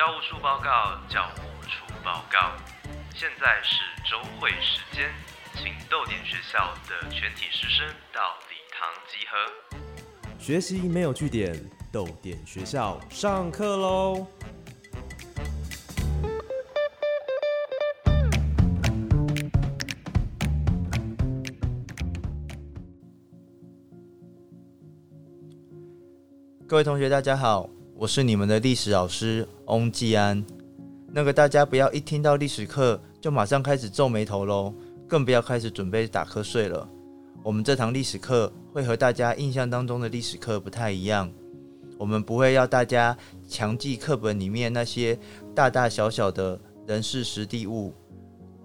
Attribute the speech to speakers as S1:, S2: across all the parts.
S1: 教务处报告，教务处报告。现在是周会时间，请豆点学校的全体师生到礼堂集合。
S2: 学习没有据点，豆点学校上课喽！
S3: 各位同学，大家好，我是你们的历史老师翁继安。那个大家不要一听到历史课就马上开始皱眉头喽，更不要开始准备打瞌睡了。我们这堂历史课会和大家印象当中的历史课不太一样，我们不会要大家强记课本里面那些大大小小的人事实地物，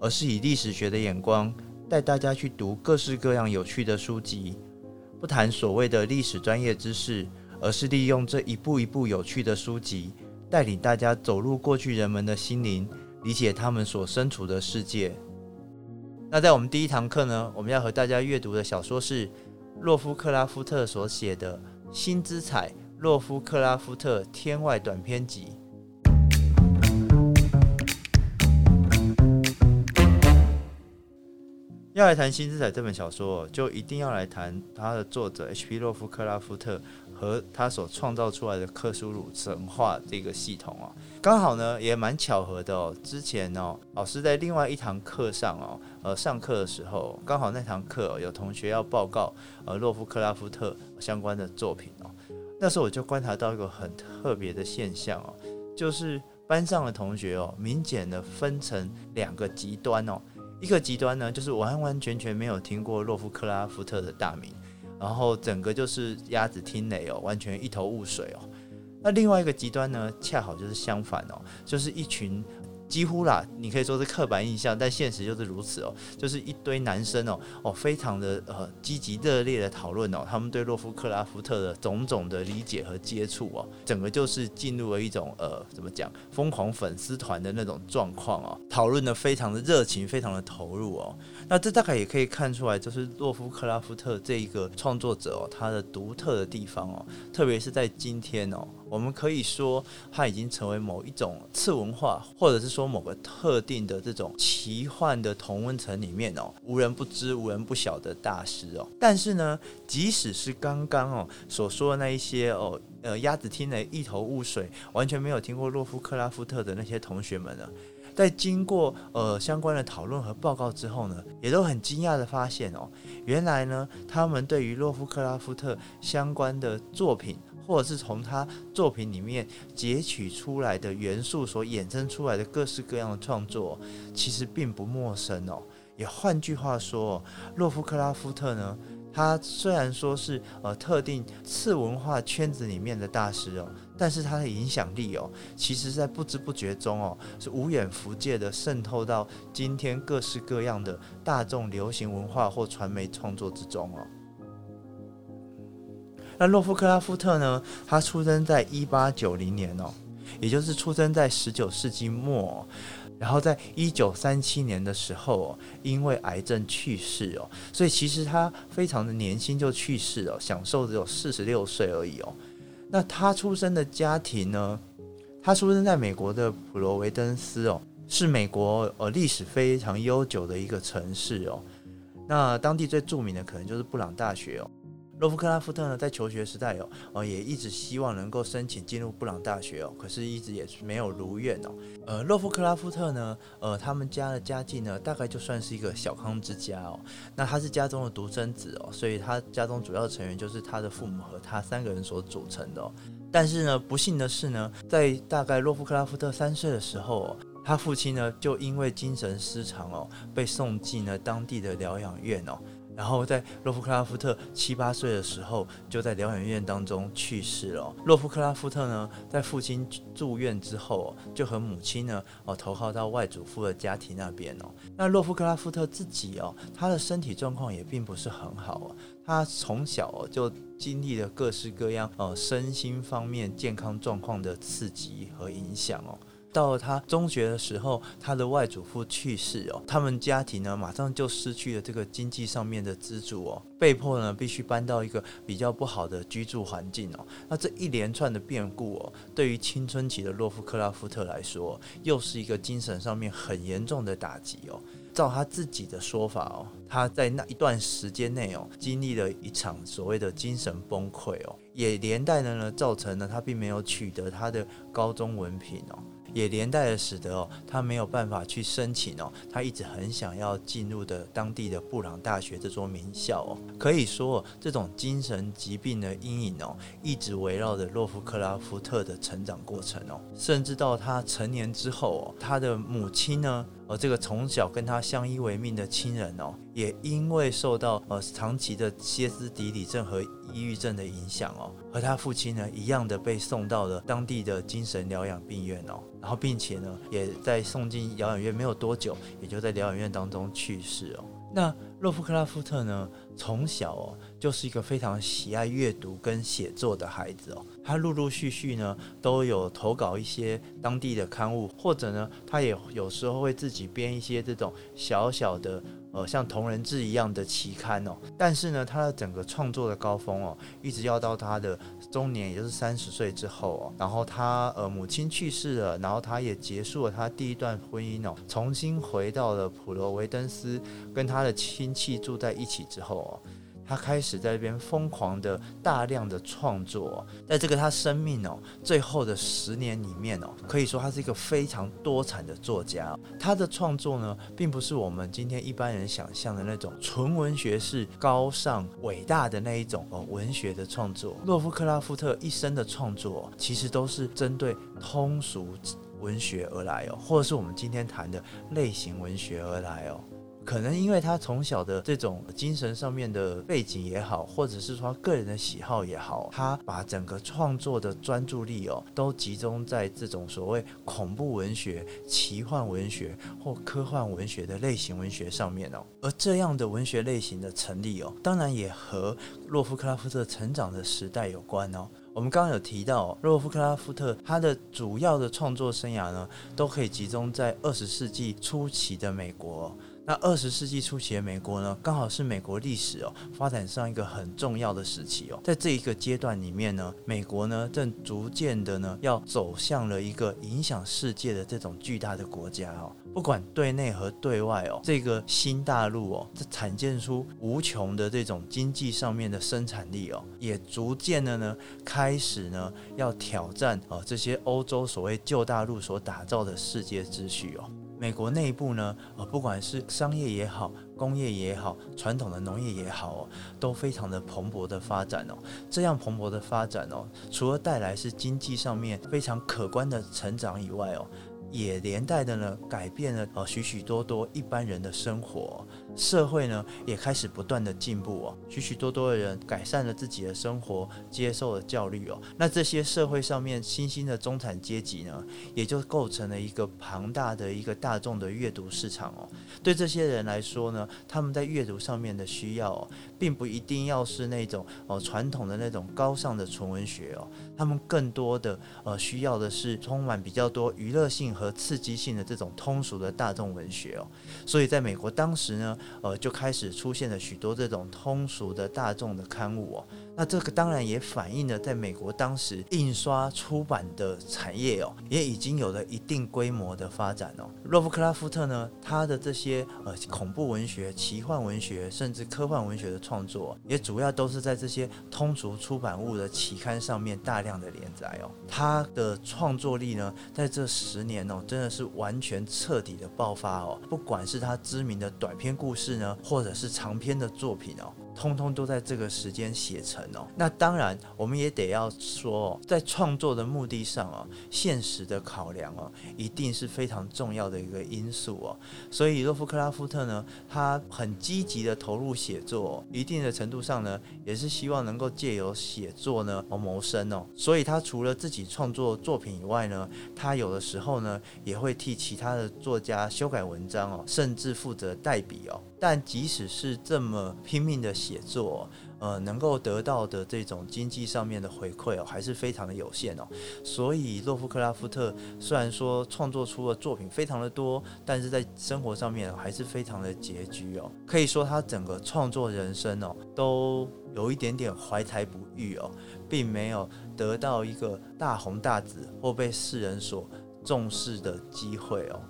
S3: 而是以历史学的眼光带大家去读各式各样有趣的书籍，不谈所谓的历史专业知识。而是利用这一部一部有趣的书籍，带领大家走入过去人们的心灵，理解他们所身处的世界。那在我们第一堂课呢，我们要和大家阅读的小说是洛夫克拉夫特所写的《新之彩：洛夫克拉夫特天外短篇集》。要来谈《新之彩》这本小说，就一定要来谈它的作者 H.P. 洛夫克拉夫特和他所创造出来的克苏鲁神话这个系统哦。刚好呢，也蛮巧合的哦。之前哦，老师在另外一堂课上哦，呃，上课的时候，刚好那堂课有同学要报告呃洛夫克拉夫特相关的作品哦。那时候我就观察到一个很特别的现象哦，就是班上的同学哦，明显的分成两个极端哦。一个极端呢，就是完完全全没有听过洛夫克拉夫特的大名，然后整个就是鸭子听雷哦，完全一头雾水哦。那另外一个极端呢，恰好就是相反哦，就是一群。几乎啦，你可以说是刻板印象，但现实就是如此哦。就是一堆男生哦，哦，非常的呃积极热烈的讨论哦，他们对洛夫克拉夫特的种种的理解和接触哦，整个就是进入了一种呃怎么讲疯狂粉丝团的那种状况哦，讨论的非常的热情，非常的投入哦。那这大概也可以看出来，就是洛夫克拉夫特这一个创作者哦，他的独特的地方哦，特别是在今天哦。我们可以说，他已经成为某一种次文化，或者是说某个特定的这种奇幻的同温层里面哦，无人不知、无人不晓的大师哦。但是呢，即使是刚刚哦所说的那一些哦，呃，鸭子听了一头雾水，完全没有听过洛夫克拉夫特的那些同学们呢，在经过呃相关的讨论和报告之后呢，也都很惊讶的发现哦，原来呢，他们对于洛夫克拉夫特相关的作品。或者是从他作品里面截取出来的元素所衍生出来的各式各样的创作，其实并不陌生哦。也换句话说，洛夫克拉夫特呢，他虽然说是呃特定次文化圈子里面的大师哦，但是他的影响力哦，其实在不知不觉中哦，是无远弗届的渗透到今天各式各样的大众流行文化或传媒创作之中哦。那洛夫克拉夫特呢？他出生在一八九零年哦，也就是出生在十九世纪末，然后在一九三七年的时候哦，因为癌症去世哦，所以其实他非常的年轻就去世了，享受只有四十六岁而已哦。那他出生的家庭呢？他出生在美国的普罗维登斯哦，是美国呃历史非常悠久的一个城市哦。那当地最著名的可能就是布朗大学哦。洛夫克拉夫特呢，在求学时代哦，呃，也一直希望能够申请进入布朗大学哦，可是一直也是没有如愿哦。呃，洛夫克拉夫特呢，呃，他们家的家境呢，大概就算是一个小康之家哦。那他是家中的独生子哦，所以他家中主要成员就是他的父母和他三个人所组成的。但是呢，不幸的是呢，在大概洛夫克拉夫特三岁的时候，他父亲呢，就因为精神失常哦，被送进了当地的疗养院哦。然后在洛夫克拉夫特七八岁的时候，就在疗养院当中去世了。洛夫克拉夫特呢，在父亲住院之后，就和母亲呢，哦，投靠到外祖父的家庭那边哦。那洛夫克拉夫特自己哦，他的身体状况也并不是很好哦。他从小就经历了各式各样呃身心方面健康状况的刺激和影响哦。到他中学的时候，他的外祖父去世哦，他们家庭呢马上就失去了这个经济上面的资助哦，被迫呢必须搬到一个比较不好的居住环境哦。那这一连串的变故哦，对于青春期的洛夫克拉夫特来说，又是一个精神上面很严重的打击哦。照他自己的说法哦，他在那一段时间内哦，经历了一场所谓的精神崩溃哦，也连带的呢，造成了他并没有取得他的高中文凭哦。也连带的使得哦，他没有办法去申请哦，他一直很想要进入的当地的布朗大学这座名校哦。可以说，这种精神疾病的阴影哦，一直围绕着洛夫克拉夫特的成长过程哦，甚至到他成年之后哦，他的母亲呢，而，这个从小跟他相依为命的亲人哦，也因为受到呃长期的歇斯底里症和抑郁症的影响哦，和他父亲呢一样的被送到了当地的精神疗养病院哦。然后，并且呢，也在送进疗养院没有多久，也就在疗养院当中去世哦。那洛夫克拉夫特呢，从小哦就是一个非常喜爱阅读跟写作的孩子哦。他陆陆续续呢都有投稿一些当地的刊物，或者呢，他也有时候会自己编一些这种小小的。呃，像同人志一样的期刊哦，但是呢，他的整个创作的高峰哦，一直要到他的中年，也就是三十岁之后哦，然后他呃母亲去世了，然后他也结束了他第一段婚姻哦，重新回到了普罗维登斯，跟他的亲戚住在一起之后哦。他开始在这边疯狂的大量的创作，在这个他生命哦最后的十年里面哦，可以说他是一个非常多产的作家。他的创作呢，并不是我们今天一般人想象的那种纯文学式、高尚伟大的那一种哦文学的创作。洛夫克拉夫特一生的创作，其实都是针对通俗文学而来哦，或者是我们今天谈的类型文学而来哦。可能因为他从小的这种精神上面的背景也好，或者是说个人的喜好也好，他把整个创作的专注力哦，都集中在这种所谓恐怖文学、奇幻文学或科幻文学的类型文学上面哦。而这样的文学类型的成立哦，当然也和洛夫克拉夫特成长的时代有关哦。我们刚刚有提到，洛夫克拉夫特他的主要的创作生涯呢，都可以集中在二十世纪初期的美国。那二十世纪初期的美国呢，刚好是美国历史哦发展上一个很重要的时期哦。在这一个阶段里面呢，美国呢正逐渐的呢要走向了一个影响世界的这种巨大的国家哦。不管对内和对外哦，这个新大陆哦，这产建出无穷的这种经济上面的生产力哦，也逐渐的呢开始呢要挑战哦这些欧洲所谓旧大陆所打造的世界秩序哦。美国内部呢，呃，不管是商业也好，工业也好，传统的农业也好，都非常的蓬勃的发展哦。这样蓬勃的发展哦，除了带来是经济上面非常可观的成长以外哦。也连带的呢，改变了呃许许多多一般人的生活，社会呢也开始不断的进步哦，许许多多的人改善了自己的生活，接受了教育哦，那这些社会上面新兴的中产阶级呢，也就构成了一个庞大的一个大众的阅读市场哦。对这些人来说呢，他们在阅读上面的需要哦，并不一定要是那种哦传统的那种高尚的纯文学哦，他们更多的呃需要的是充满比较多娱乐性。和刺激性的这种通俗的大众文学哦，所以在美国当时呢，呃，就开始出现了许多这种通俗的大众的刊物哦。那这个当然也反映了在美国当时印刷出版的产业哦，也已经有了一定规模的发展哦。洛夫克拉夫特呢，他的这些呃恐怖文学、奇幻文学甚至科幻文学的创作，也主要都是在这些通俗出版物的期刊上面大量的连载哦。他的创作力呢，在这十年哦，真的是完全彻底的爆发哦。不管是他知名的短篇故事呢，或者是长篇的作品哦。通通都在这个时间写成哦。那当然，我们也得要说，在创作的目的上哦，现实的考量哦，一定是非常重要的一个因素哦。所以，洛夫克拉夫特呢，他很积极的投入写作，一定的程度上呢，也是希望能够借由写作呢而谋生哦。所以他除了自己创作作品以外呢，他有的时候呢，也会替其他的作家修改文章哦，甚至负责代笔哦。但即使是这么拼命的写作，呃能够得到的这种经济上面的回馈哦，还是非常的有限哦。所以洛夫克拉夫特虽然说创作出的作品非常的多，但是在生活上面还是非常的拮据哦。可以说他整个创作人生哦，都有一点点怀才不遇哦，并没有得到一个大红大紫或被世人所重视的机会哦。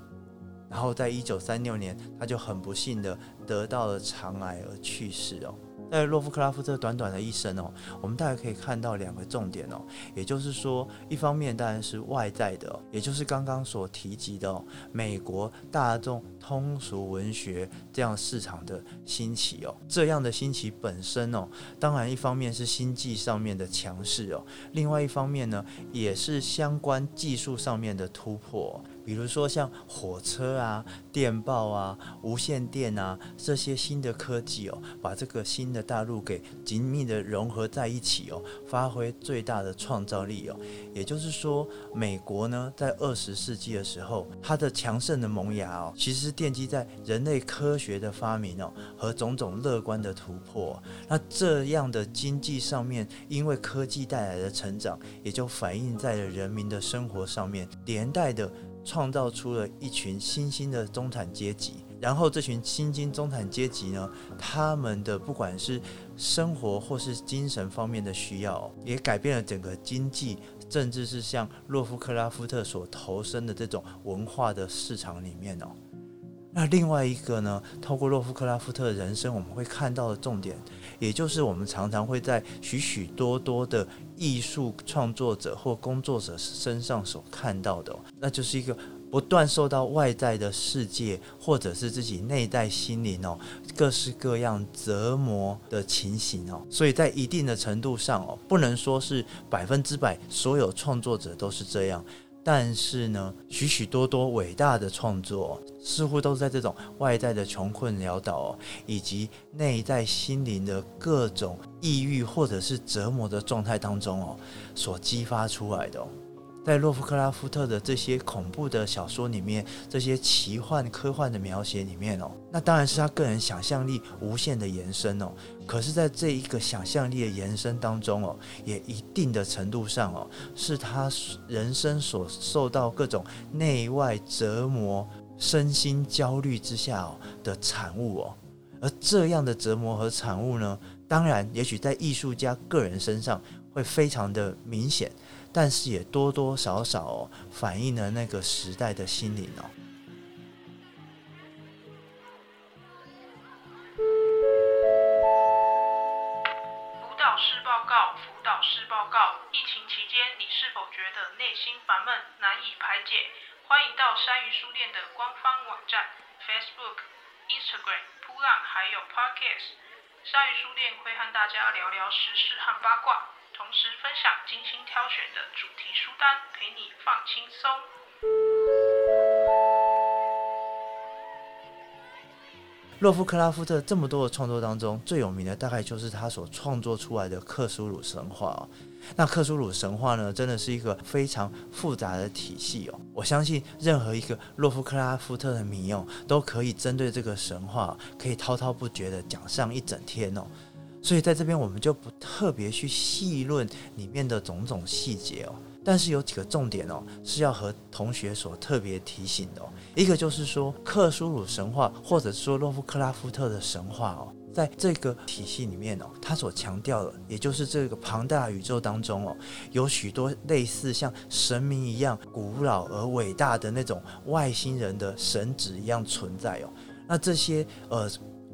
S3: 然后在一九三六年，他就很不幸的得到了肠癌而去世哦。在洛夫克拉夫这短短的一生哦，我们大概可以看到两个重点哦，也就是说，一方面当然是外在的，也就是刚刚所提及的美国大众通俗文学这样市场的兴起哦，这样的兴起本身哦，当然一方面是经济上面的强势哦，另外一方面呢，也是相关技术上面的突破。比如说像火车啊、电报啊、无线电啊这些新的科技哦，把这个新的大陆给紧密的融合在一起哦，发挥最大的创造力哦。也就是说，美国呢在二十世纪的时候，它的强盛的萌芽哦，其实奠基在人类科学的发明哦和种种乐观的突破。那这样的经济上面，因为科技带来的成长，也就反映在了人民的生活上面，连带的。创造出了一群新兴的中产阶级，然后这群新兴中产阶级呢，他们的不管是生活或是精神方面的需要，也改变了整个经济，甚至是像洛夫克拉夫特所投身的这种文化的市场里面哦。那另外一个呢，透过洛夫克拉夫特的人生，我们会看到的重点，也就是我们常常会在许许多多的艺术创作者或工作者身上所看到的，那就是一个不断受到外在的世界或者是自己内在心灵哦，各式各样折磨的情形哦。所以在一定的程度上哦，不能说是百分之百所有创作者都是这样。但是呢，许许多多伟大的创作，似乎都是在这种外在的穷困潦倒，以及内在心灵的各种抑郁或者是折磨的状态当中哦，所激发出来的。在洛夫克拉夫特的这些恐怖的小说里面，这些奇幻科幻的描写里面哦，那当然是他个人想象力无限的延伸哦。可是，在这一个想象力的延伸当中哦，也一定的程度上哦，是他人生所受到各种内外折磨、身心焦虑之下哦的产物哦。而这样的折磨和产物呢，当然，也许在艺术家个人身上会非常的明显。但是也多多少少，反映了那个时代的心灵哦。
S4: 导师报告。疫情期间，你是否觉得内心烦闷、难以排解？欢迎到鲨鱼书店的官方网站、Facebook、Instagram、扑浪还有 Podcast。鲨鱼书店会和大家聊聊时事和八卦。同时分享精心挑选的主题书单，陪你放轻松。
S3: 洛夫克拉夫特这么多的创作当中，最有名的大概就是他所创作出来的克苏鲁神话哦。那克苏鲁神话呢，真的是一个非常复杂的体系哦。我相信任何一个洛夫克拉夫特的迷哦，都可以针对这个神话，可以滔滔不绝的讲上一整天哦。所以在这边我们就不特别去细论里面的种种细节哦，但是有几个重点哦是要和同学所特别提醒的哦。一个就是说克苏鲁神话，或者说洛夫克拉夫特的神话哦，在这个体系里面哦，他所强调的，也就是这个庞大宇宙当中哦，有许多类似像神明一样古老而伟大的那种外星人的神子一样存在哦。那这些呃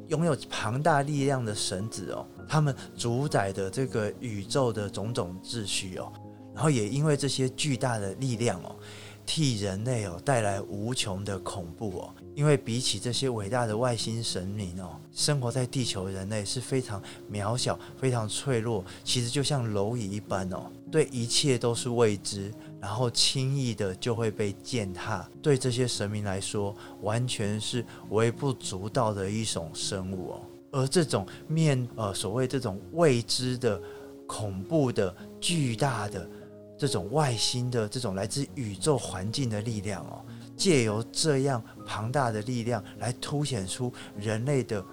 S3: 拥有庞大力量的神子哦。他们主宰的这个宇宙的种种秩序哦，然后也因为这些巨大的力量哦，替人类哦带来无穷的恐怖哦。因为比起这些伟大的外星神明哦，生活在地球人类是非常渺小、非常脆弱，其实就像蝼蚁一般哦，对一切都是未知，然后轻易的就会被践踏。对这些神明来说，完全是微不足道的一种生物哦。而这种面呃所谓这种未知的、恐怖的、巨大的这种外星的这种来自宇宙环境的力量哦，借由这样庞大的力量来凸显出人类的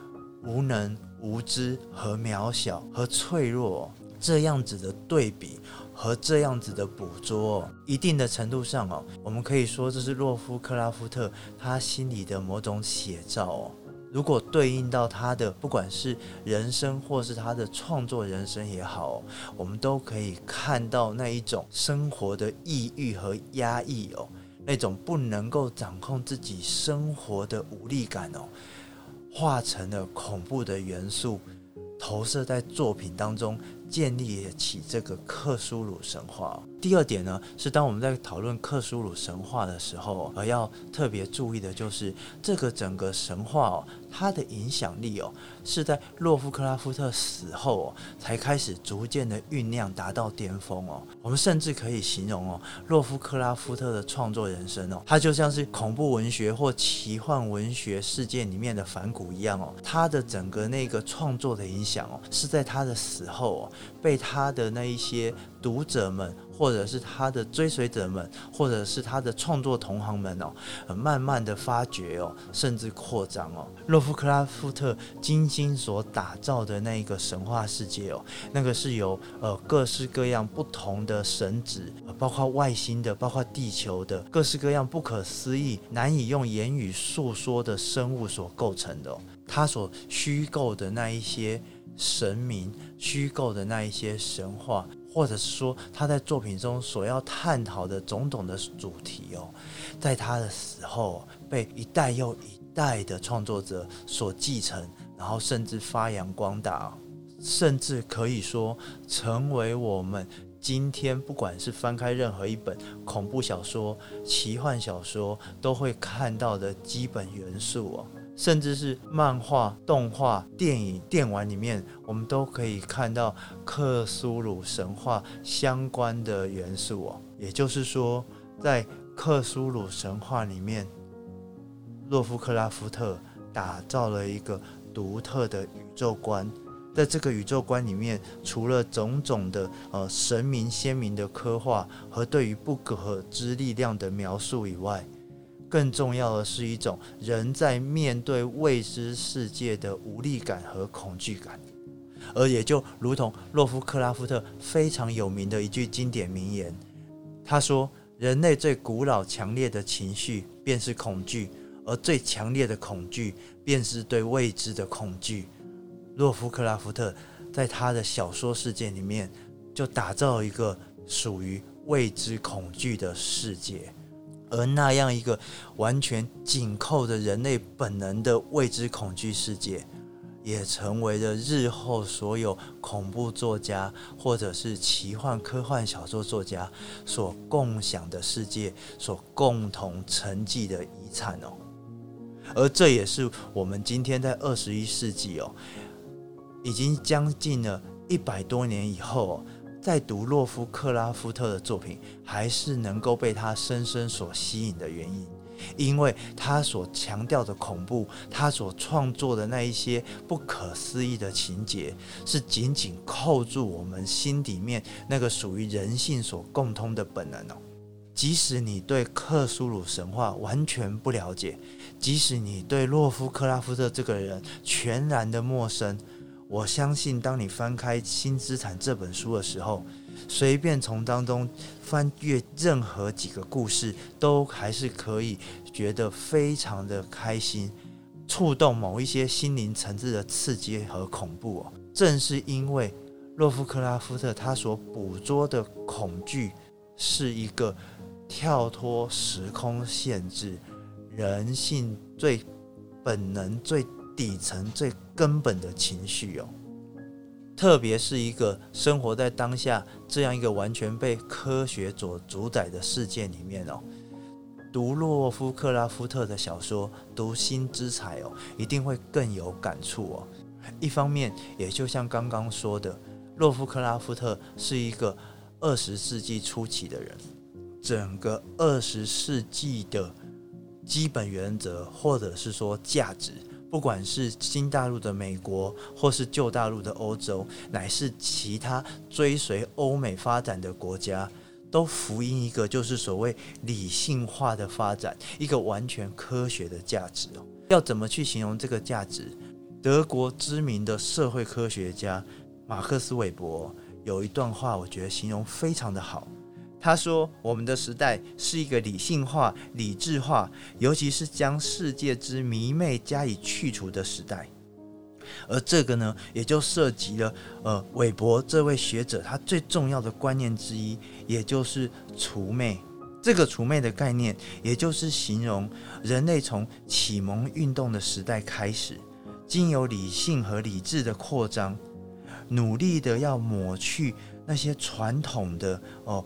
S3: 无能、无知和渺小和脆弱这样子的对比和这样子的捕捉，一定的程度上哦，我们可以说这是洛夫克拉夫特他心里的某种写照哦。如果对应到他的不管是人生或是他的创作人生也好，我们都可以看到那一种生活的抑郁和压抑哦，那种不能够掌控自己生活的无力感哦，化成了恐怖的元素，投射在作品当中。建立起这个克苏鲁神话。第二点呢，是当我们在讨论克苏鲁神话的时候，而要特别注意的就是这个整个神话哦，它的影响力哦，是在洛夫克拉夫特死后哦，才开始逐渐的酝酿，达到巅峰哦。我们甚至可以形容哦，洛夫克拉夫特的创作人生哦，他就像是恐怖文学或奇幻文学世界里面的反骨一样哦，他的整个那个创作的影响哦，是在他的死后哦。被他的那一些读者们，或者是他的追随者们，或者是他的创作同行们哦，慢慢的发掘哦，甚至扩张哦。洛夫克拉夫特精心所打造的那一个神话世界哦，那个是由呃各式各样不同的神子，包括外星的，包括地球的，各式各样不可思议、难以用言语诉说的生物所构成的。他所虚构的那一些。神明虚构的那一些神话，或者是说他在作品中所要探讨的种种的主题哦，在他的死后被一代又一代的创作者所继承，然后甚至发扬光大，甚至可以说成为我们今天不管是翻开任何一本恐怖小说、奇幻小说，都会看到的基本元素哦。甚至是漫画、动画、电影、电玩里面，我们都可以看到克苏鲁神话相关的元素哦。也就是说，在克苏鲁神话里面，洛夫克拉夫特打造了一个独特的宇宙观。在这个宇宙观里面，除了种种的呃神明鲜明的刻画和对于不可知力量的描述以外，更重要的是一种人在面对未知世界的无力感和恐惧感，而也就如同洛夫克拉夫特非常有名的一句经典名言，他说：“人类最古老强烈的情绪便是恐惧，而最强烈的恐惧便是对未知的恐惧。”洛夫克拉夫特在他的小说世界里面就打造一个属于未知恐惧的世界。而那样一个完全紧扣着人类本能的未知恐惧世界，也成为了日后所有恐怖作家或者是奇幻科幻小说作家所共享的世界，所共同沉寂的遗产哦。而这也是我们今天在二十一世纪哦，已经将近了一百多年以后哦。在读洛夫克拉夫特的作品，还是能够被他深深所吸引的原因，因为他所强调的恐怖，他所创作的那一些不可思议的情节，是紧紧扣住我们心里面那个属于人性所共通的本能哦。即使你对克苏鲁神话完全不了解，即使你对洛夫克拉夫特这个人全然的陌生。我相信，当你翻开《新资产》这本书的时候，随便从当中翻阅任何几个故事，都还是可以觉得非常的开心，触动某一些心灵层次的刺激和恐怖哦。正是因为洛夫克拉夫特他所捕捉的恐惧，是一个跳脱时空限制、人性最本能最。底层最根本的情绪哦，特别是一个生活在当下这样一个完全被科学所主宰的世界里面哦，读洛夫克拉夫特的小说，读新之才哦，一定会更有感触哦。一方面，也就像刚刚说的，洛夫克拉夫特是一个二十世纪初期的人，整个二十世纪的基本原则或者是说价值。不管是新大陆的美国，或是旧大陆的欧洲，乃是其他追随欧美发展的国家，都福音一个就是所谓理性化的发展，一个完全科学的价值哦。要怎么去形容这个价值？德国知名的社会科学家马克思韦伯有一段话，我觉得形容非常的好。他说：“我们的时代是一个理性化、理智化，尤其是将世界之迷昧加以去除的时代。而这个呢，也就涉及了呃，韦伯这位学者他最重要的观念之一，也就是除魅。这个除魅的概念，也就是形容人类从启蒙运动的时代开始，经由理性和理智的扩张，努力的要抹去那些传统的哦。”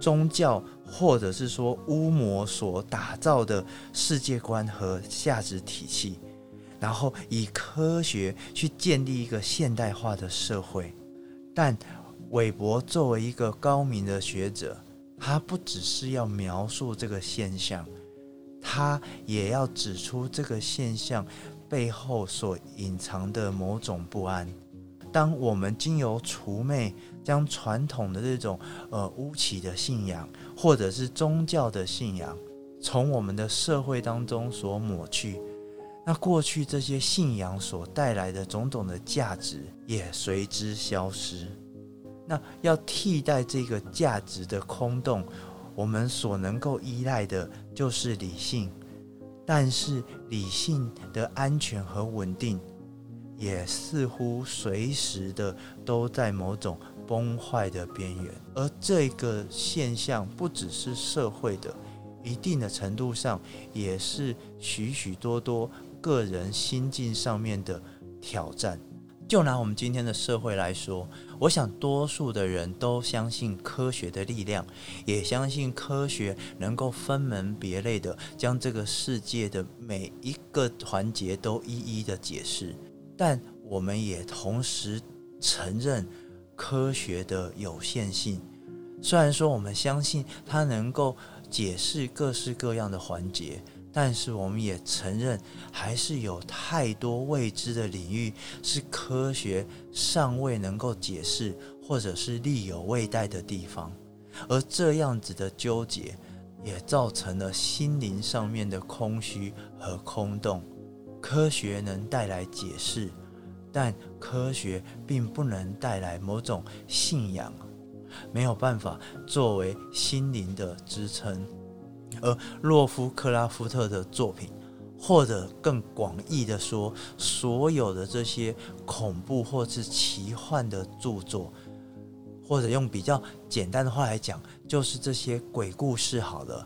S3: 宗教或者是说巫魔所打造的世界观和价值体系，然后以科学去建立一个现代化的社会。但韦伯作为一个高明的学者，他不只是要描述这个现象，他也要指出这个现象背后所隐藏的某种不安。当我们经由除魅，将传统的这种呃巫启的信仰，或者是宗教的信仰，从我们的社会当中所抹去，那过去这些信仰所带来的种种的价值也随之消失。那要替代这个价值的空洞，我们所能够依赖的就是理性，但是理性的安全和稳定。也似乎随时的都在某种崩坏的边缘，而这个现象不只是社会的，一定的程度上也是许许多多个人心境上面的挑战。就拿我们今天的社会来说，我想多数的人都相信科学的力量，也相信科学能够分门别类的将这个世界的每一个环节都一一的解释。但我们也同时承认科学的有限性。虽然说我们相信它能够解释各式各样的环节，但是我们也承认还是有太多未知的领域是科学尚未能够解释，或者是力有未逮的地方。而这样子的纠结，也造成了心灵上面的空虚和空洞。科学能带来解释，但科学并不能带来某种信仰，没有办法作为心灵的支撑。而洛夫克拉夫特的作品，或者更广义的说，所有的这些恐怖或是奇幻的著作，或者用比较简单的话来讲，就是这些鬼故事。好了，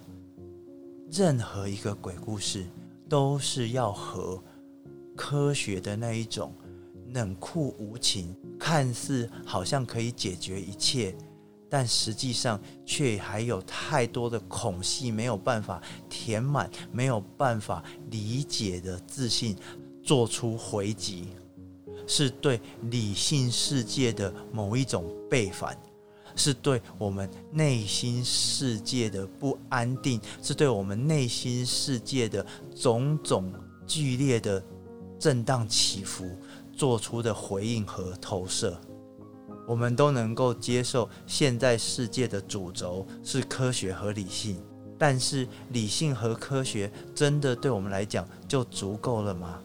S3: 任何一个鬼故事都是要和科学的那一种冷酷无情，看似好像可以解决一切，但实际上却还有太多的孔隙没有办法填满，没有办法理解的自信，做出回击，是对理性世界的某一种背反，是对我们内心世界的不安定，是对我们内心世界的种种剧烈的。震荡起伏做出的回应和投射，我们都能够接受。现在世界的主轴是科学和理性，但是理性和科学真的对我们来讲就足够了吗？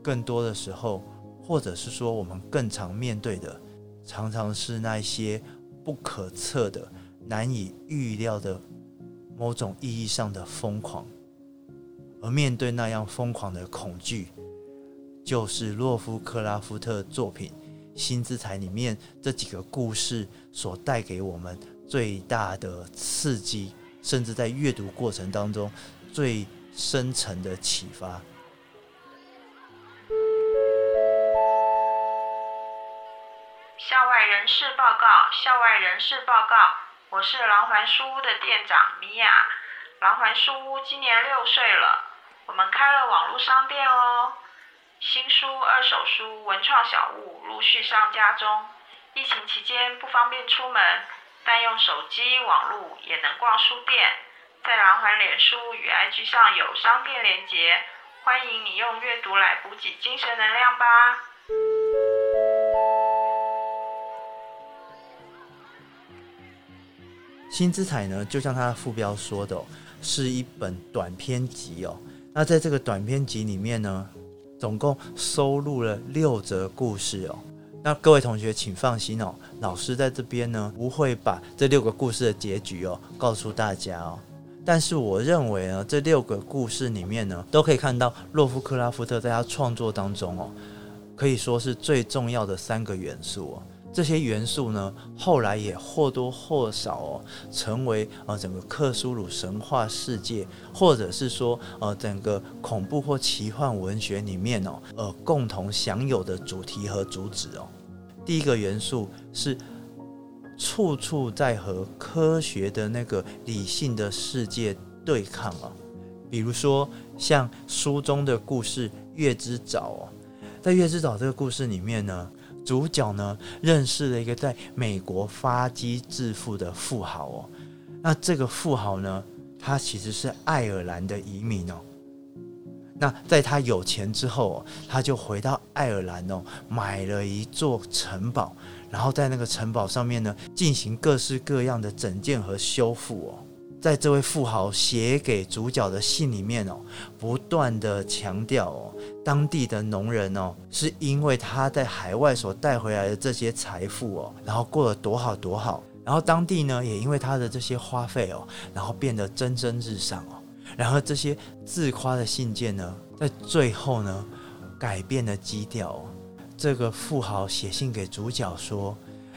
S3: 更多的时候，或者是说我们更常面对的，常常是那些不可测的、难以预料的某种意义上的疯狂，而面对那样疯狂的恐惧。就是洛夫克拉夫特作品《新资产》里面这几个故事所带给我们最大的刺激，甚至在阅读过程当中最深层的启发。
S4: 校外人士报告，校外人士报告，我是狼环书屋的店长米娅。狼环书屋今年六岁了，我们开了网络商店哦。新书、二手书、文创小物陆续上架中。疫情期间不方便出门，但用手机网络也能逛书店。在蓝环脸书与 IG 上有商店连结，欢迎你用阅读来补给精神能量吧。
S3: 新资彩呢，就像它的副标说的，是一本短篇集哦。那在这个短篇集里面呢。总共收录了六则故事哦。那各位同学请放心哦，老师在这边呢不会把这六个故事的结局哦告诉大家哦。但是我认为呢，这六个故事里面呢，都可以看到洛夫克拉夫特在他创作当中哦，可以说是最重要的三个元素哦。这些元素呢，后来也或多或少哦，成为呃整个克苏鲁神话世界，或者是说呃整个恐怖或奇幻文学里面哦，呃共同享有的主题和主旨哦。第一个元素是处处在和科学的那个理性的世界对抗啊，比如说像书中的故事《月之沼》哦，在《月之岛》这个故事里面呢。主角呢认识了一个在美国发迹致富的富豪哦，那这个富豪呢，他其实是爱尔兰的移民哦。那在他有钱之后哦，他就回到爱尔兰哦，买了一座城堡，然后在那个城堡上面呢，进行各式各样的整建和修复哦。在这位富豪写给主角的信里面哦，不断的强调哦，当地的农人哦，是因为他在海外所带回来的这些财富哦，然后过得多好多好，然后当地呢也因为他的这些花费哦，然后变得蒸蒸日上哦，然后这些自夸的信件呢，在最后呢改变了基调，这个富豪写信给主角说，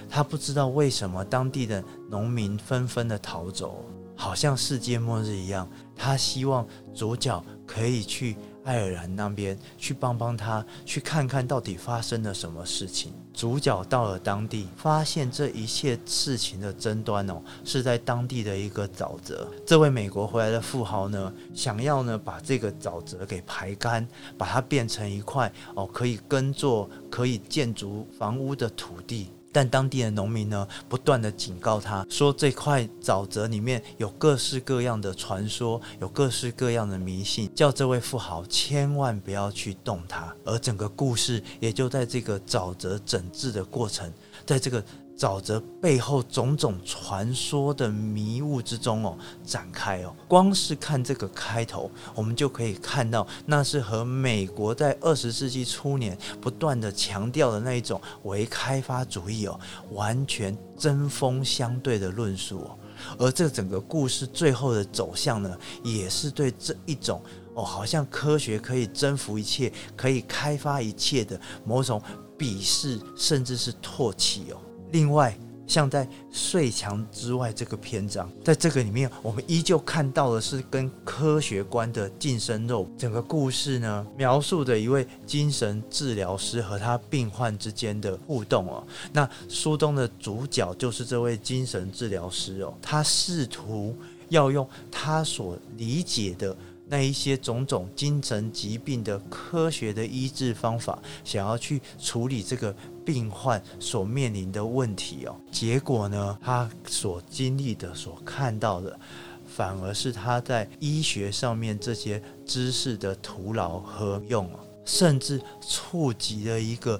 S3: 他不知道为什么当地的农民纷纷的逃走。好像世界末日一样，他希望主角可以去爱尔兰那边去帮帮他，去看看到底发生了什么事情。主角到了当地，发现这一切事情的争端哦，是在当地的一个沼泽。这位美国回来的富豪呢，想要呢把这个沼泽给排干，把它变成一块哦可以耕作、可以建筑房屋的土地。但当地的农民呢，不断的警告他说，这块沼泽里面有各式各样的传说，有各式各样的迷信，叫这位富豪千万不要去动它。而整个故事也就在这个沼泽整治的过程，在这个。沼泽背后种种传说的迷雾之中哦展开哦，光是看这个开头，我们就可以看到，那是和美国在二十世纪初年不断的强调的那一种为开发主义哦，完全针锋相对的论述哦。而这整个故事最后的走向呢，也是对这一种哦，好像科学可以征服一切，可以开发一切的某种鄙视，甚至是唾弃哦。另外，像在《睡墙之外》这个篇章，在这个里面，我们依旧看到的是跟科学观的近身肉。整个故事呢，描述的一位精神治疗师和他病患之间的互动哦。那书中的主角就是这位精神治疗师哦，他试图要用他所理解的。那一些种种精神疾病的科学的医治方法，想要去处理这个病患所面临的问题哦，结果呢，他所经历的、所看到的，反而是他在医学上面这些知识的徒劳和用，甚至触及了一个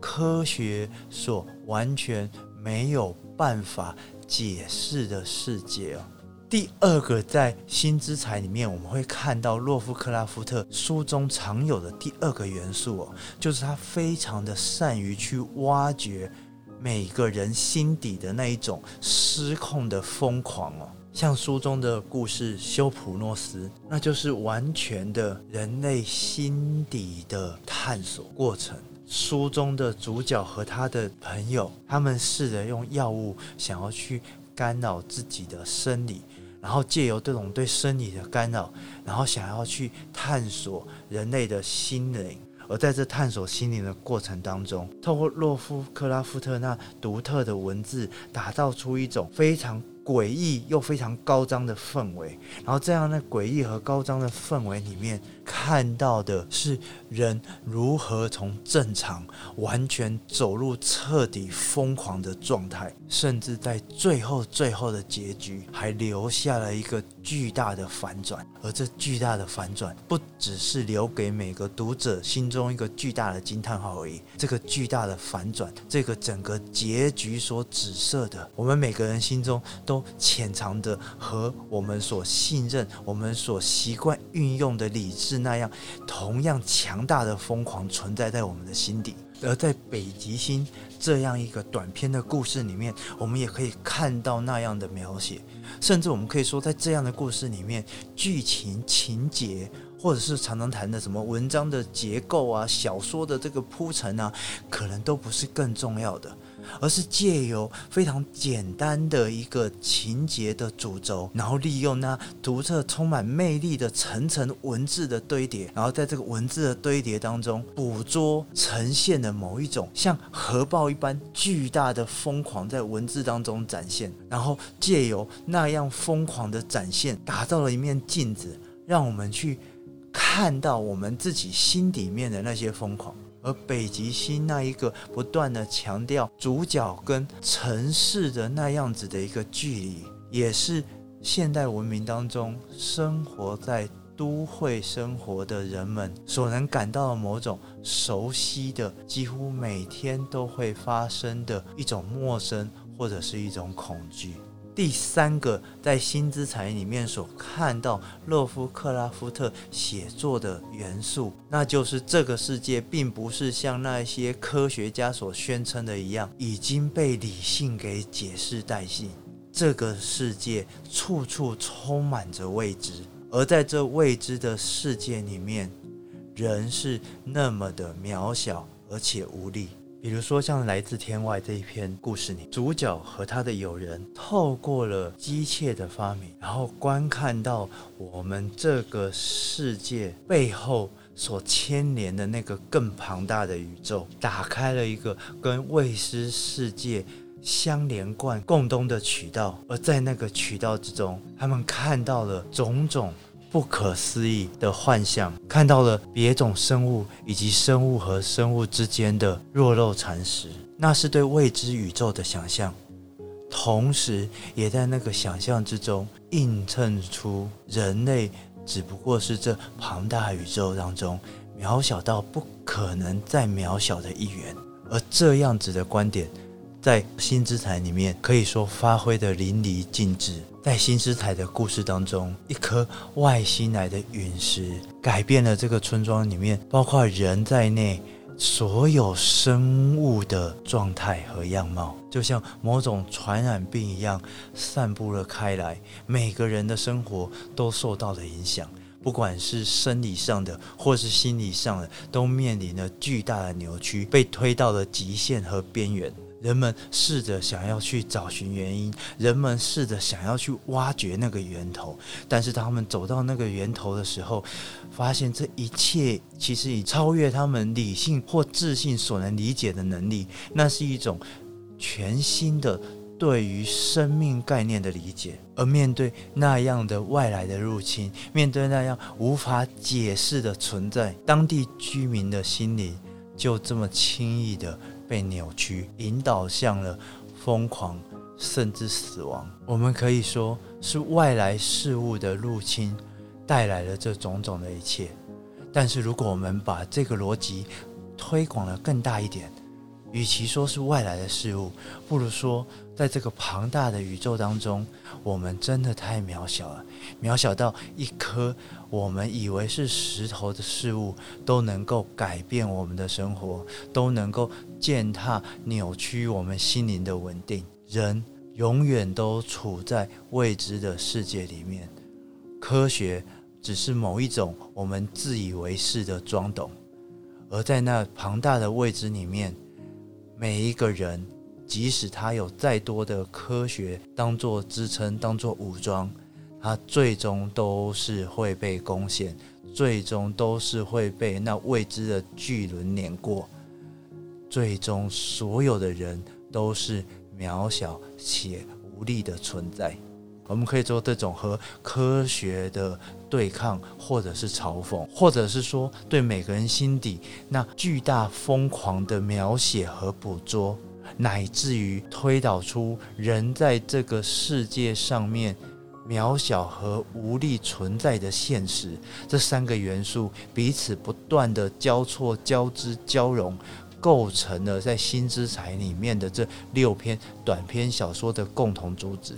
S3: 科学所完全没有办法解释的世界哦。第二个在新之彩里面，我们会看到洛夫克拉夫特书中常有的第二个元素哦，就是他非常的善于去挖掘每个人心底的那一种失控的疯狂哦。像书中的故事《修普诺斯》，那就是完全的人类心底的探索过程。书中的主角和他的朋友，他们试着用药物想要去干扰自己的生理。然后借由这种对生理的干扰，然后想要去探索人类的心灵，而在这探索心灵的过程当中，透过洛夫克拉夫特那独特的文字，打造出一种非常。诡异又非常高张的氛围，然后这样的诡异和高张的氛围里面，看到的是人如何从正常完全走入彻底疯狂的状态，甚至在最后最后的结局还留下了一个巨大的反转，而这巨大的反转不只是留给每个读者心中一个巨大的惊叹号而已，这个巨大的反转，这个整个结局所指涉的，我们每个人心中都。潜藏着和我们所信任、我们所习惯运用的理智那样同样强大的疯狂存在在我们的心底。而在北极星这样一个短篇的故事里面，我们也可以看到那样的描写，甚至我们可以说，在这样的故事里面，剧情情节。或者是常常谈的什么文章的结构啊，小说的这个铺陈啊，可能都不是更重要的，而是借由非常简单的一个情节的主轴，然后利用那独特、充满魅力的层层文字的堆叠，然后在这个文字的堆叠当中，捕捉呈现的某一种像核爆一般巨大的疯狂在文字当中展现，然后借由那样疯狂的展现，打造了一面镜子，让我们去。看到我们自己心里面的那些疯狂，而北极星那一个不断的强调主角跟城市的那样子的一个距离，也是现代文明当中生活在都会生活的人们所能感到的某种熟悉的，几乎每天都会发生的一种陌生或者是一种恐惧。第三个在新资产里面所看到洛夫克拉夫特写作的元素，那就是这个世界并不是像那些科学家所宣称的一样已经被理性给解释殆尽。这个世界处处充满着未知，而在这未知的世界里面，人是那么的渺小而且无力。比如说，像《来自天外》这一篇故事里，主角和他的友人透过了机械的发明，然后观看到我们这个世界背后所牵连的那个更庞大的宇宙，打开了一个跟未知世界相连贯、共通的渠道。而在那个渠道之中，他们看到了种种。不可思议的幻象，看到了别种生物以及生物和生物之间的弱肉蚕食，那是对未知宇宙的想象，同时也在那个想象之中映衬出人类只不过是这庞大宇宙当中渺小到不可能再渺小的一员，而这样子的观点，在新之台里面可以说发挥的淋漓尽致。在新斯台的故事当中，一颗外星来的陨石改变了这个村庄里面，包括人在内所有生物的状态和样貌，就像某种传染病一样散布了开来。每个人的生活都受到了影响，不管是生理上的或是心理上的，都面临了巨大的扭曲，被推到了极限和边缘。人们试着想要去找寻原因，人们试着想要去挖掘那个源头，但是当他们走到那个源头的时候，发现这一切其实已超越他们理性或自信所能理解的能力。那是一种全新的对于生命概念的理解。而面对那样的外来的入侵，面对那样无法解释的存在，当地居民的心灵就这么轻易的。被扭曲，引导向了疯狂，甚至死亡。我们可以说是外来事物的入侵带来了这种种的一切。但是，如果我们把这个逻辑推广的更大一点，与其说是外来的事物，不如说，在这个庞大的宇宙当中，我们真的太渺小了，渺小到一颗我们以为是石头的事物都能够改变我们的生活，都能够践踏、扭曲我们心灵的稳定。人永远都处在未知的世界里面，科学只是某一种我们自以为是的装懂，而在那庞大的未知里面。每一个人，即使他有再多的科学当做支撑、当做武装，他最终都是会被攻陷，最终都是会被那未知的巨轮碾过，最终所有的人都是渺小且无力的存在。我们可以做这种和科学的对抗，或者是嘲讽，或者是说对每个人心底那巨大疯狂的描写和捕捉，乃至于推导出人在这个世界上面渺小和无力存在的现实。这三个元素彼此不断的交错、交织、交融，构成了在新之彩里面的这六篇短篇小说的共同主旨。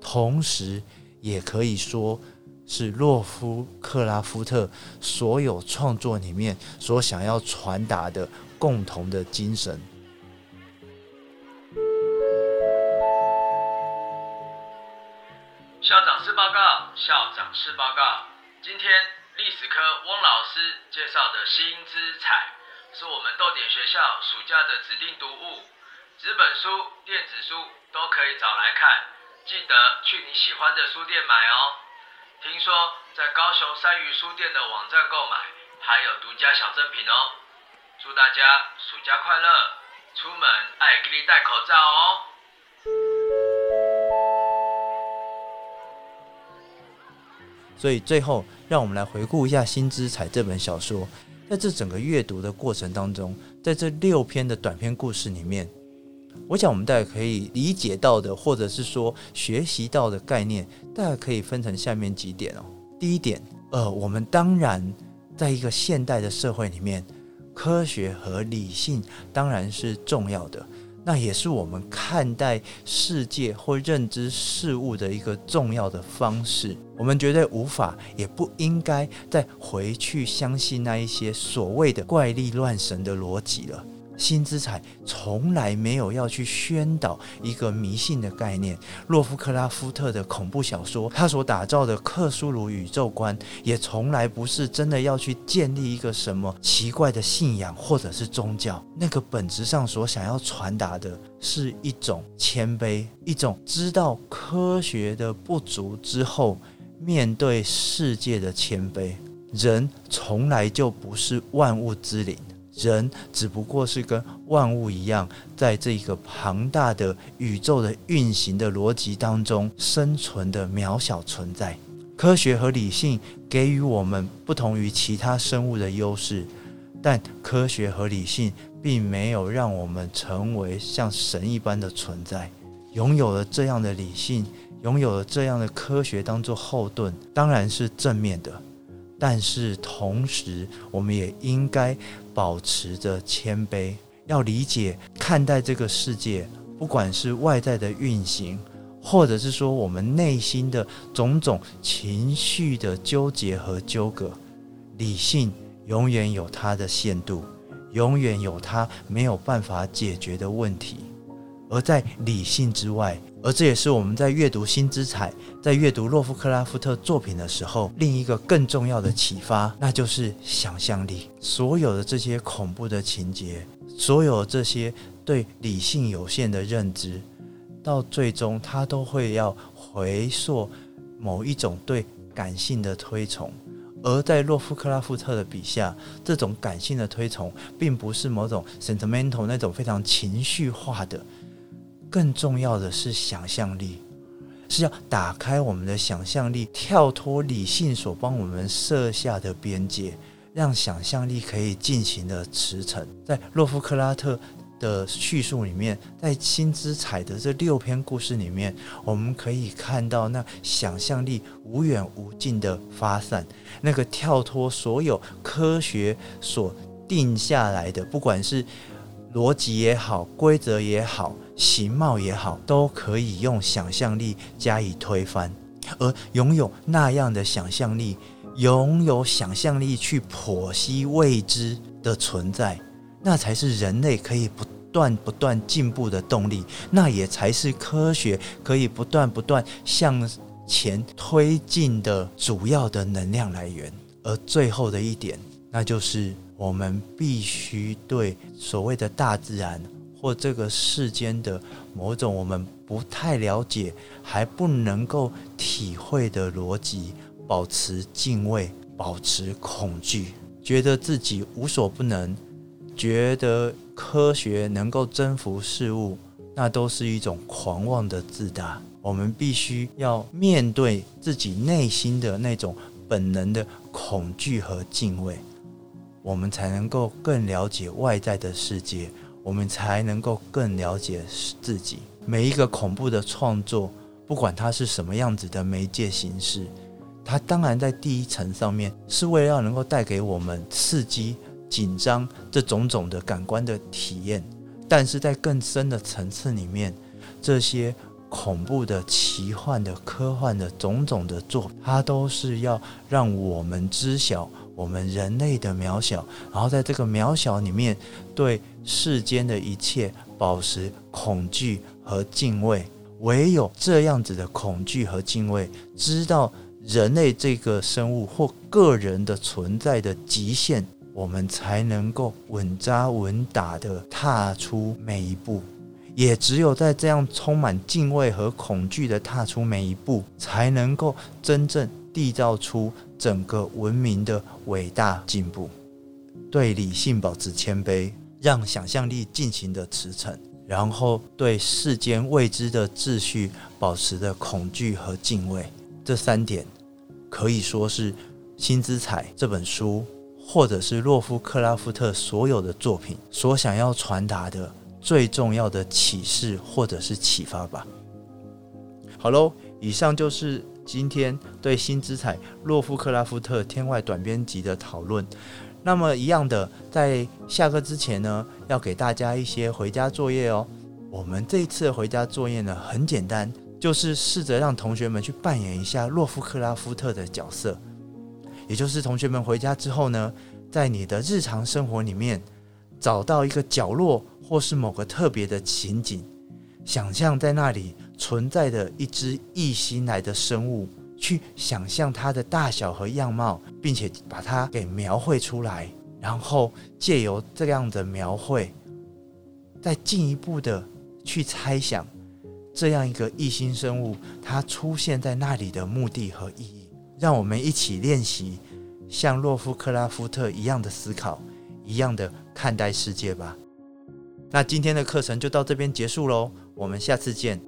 S3: 同时，也可以说，是洛夫克拉夫特所有创作里面所想要传达的共同的精神。
S5: 校长室报告，校长室报告。今天历史科翁老师介绍的新知彩，是我们豆点学校暑假的指定读物，纸本书、电子书都可以找来看，记得去你喜欢的书店买哦。听说在高雄三鱼书店的网站购买，还有独家小赠品哦。祝大家暑假快乐，出门爱给你戴口罩哦。
S3: 所以最后，让我们来回顾一下《新之彩》这本小说。在这整个阅读的过程当中，在这六篇的短篇故事里面，我想我们大家可以理解到的，或者是说学习到的概念，大概可以分成下面几点哦。第一点，呃，我们当然在一个现代的社会里面，科学和理性当然是重要的。那也是我们看待世界或认知事物的一个重要的方式。我们绝对无法，也不应该再回去相信那一些所谓的怪力乱神的逻辑了。新之彩从来没有要去宣导一个迷信的概念。洛夫克拉夫特的恐怖小说，他所打造的克苏鲁宇宙观，也从来不是真的要去建立一个什么奇怪的信仰或者是宗教。那个本质上所想要传达的是一种谦卑，一种知道科学的不足之后，面对世界的谦卑。人从来就不是万物之灵。人只不过是跟万物一样，在这个庞大的宇宙的运行的逻辑当中生存的渺小存在。科学和理性给予我们不同于其他生物的优势，但科学和理性并没有让我们成为像神一般的存在。拥有了这样的理性，拥有了这样的科学当做后盾，当然是正面的。但是同时，我们也应该保持着谦卑，要理解看待这个世界，不管是外在的运行，或者是说我们内心的种种情绪的纠结和纠葛，理性永远有它的限度，永远有它没有办法解决的问题，而在理性之外。而这也是我们在阅读新之彩，在阅读洛夫克拉夫特作品的时候，另一个更重要的启发，那就是想象力。所有的这些恐怖的情节，所有这些对理性有限的认知，到最终，他都会要回溯某一种对感性的推崇。而在洛夫克拉夫特的笔下，这种感性的推崇，并不是某种 sentimental 那种非常情绪化的。更重要的是想象力，是要打开我们的想象力，跳脱理性所帮我们设下的边界，让想象力可以尽情的驰骋。在洛夫克拉特的叙述里面，在新之彩的这六篇故事里面，我们可以看到那想象力无远无尽的发散，那个跳脱所有科学所定下来的，不管是逻辑也好，规则也好。形貌也好，都可以用想象力加以推翻，而拥有那样的想象力，拥有想象力去剖析未知的存在，那才是人类可以不断不断进步的动力，那也才是科学可以不断不断向前推进的主要的能量来源。而最后的一点，那就是我们必须对所谓的大自然。或这个世间的某种我们不太了解、还不能够体会的逻辑，保持敬畏，保持恐惧，觉得自己无所不能，觉得科学能够征服事物，那都是一种狂妄的自大。我们必须要面对自己内心的那种本能的恐惧和敬畏，我们才能够更了解外在的世界。我们才能够更了解自己。每一个恐怖的创作，不管它是什么样子的媒介形式，它当然在第一层上面是为了要能够带给我们刺激、紧张这种种的感官的体验。但是在更深的层次里面，这些恐怖的、奇幻的、科幻的种种的作，它都是要让我们知晓我们人类的渺小，然后在这个渺小里面，对世间的一切保持恐惧和敬畏。唯有这样子的恐惧和敬畏，知道人类这个生物或个人的存在的极限，我们才能够稳扎稳打的踏出每一步。也只有在这样充满敬畏和恐惧的踏出每一步，才能够真正缔造出整个文明的伟大进步。对理性保持谦卑，让想象力尽情的驰骋，然后对世间未知的秩序保持的恐惧和敬畏，这三点可以说是《新之彩》这本书，或者是洛夫克拉夫特所有的作品所想要传达的。最重要的启示或者是启发吧。好喽，以上就是今天对新之彩洛夫克拉夫特天外短编集的讨论。那么一样的，在下课之前呢，要给大家一些回家作业哦。我们这一次回家作业呢，很简单，就是试着让同学们去扮演一下洛夫克拉夫特的角色，也就是同学们回家之后呢，在你的日常生活里面找到一个角落。或是某个特别的情景，想象在那里存在的一只异星来的生物，去想象它的大小和样貌，并且把它给描绘出来，然后借由这样的描绘，再进一步的去猜想这样一个异星生物它出现在那里的目的和意义。让我们一起练习像洛夫克拉夫特一样的思考，一样的看待世界吧。那今天的课程就到这边结束喽，我们下次见。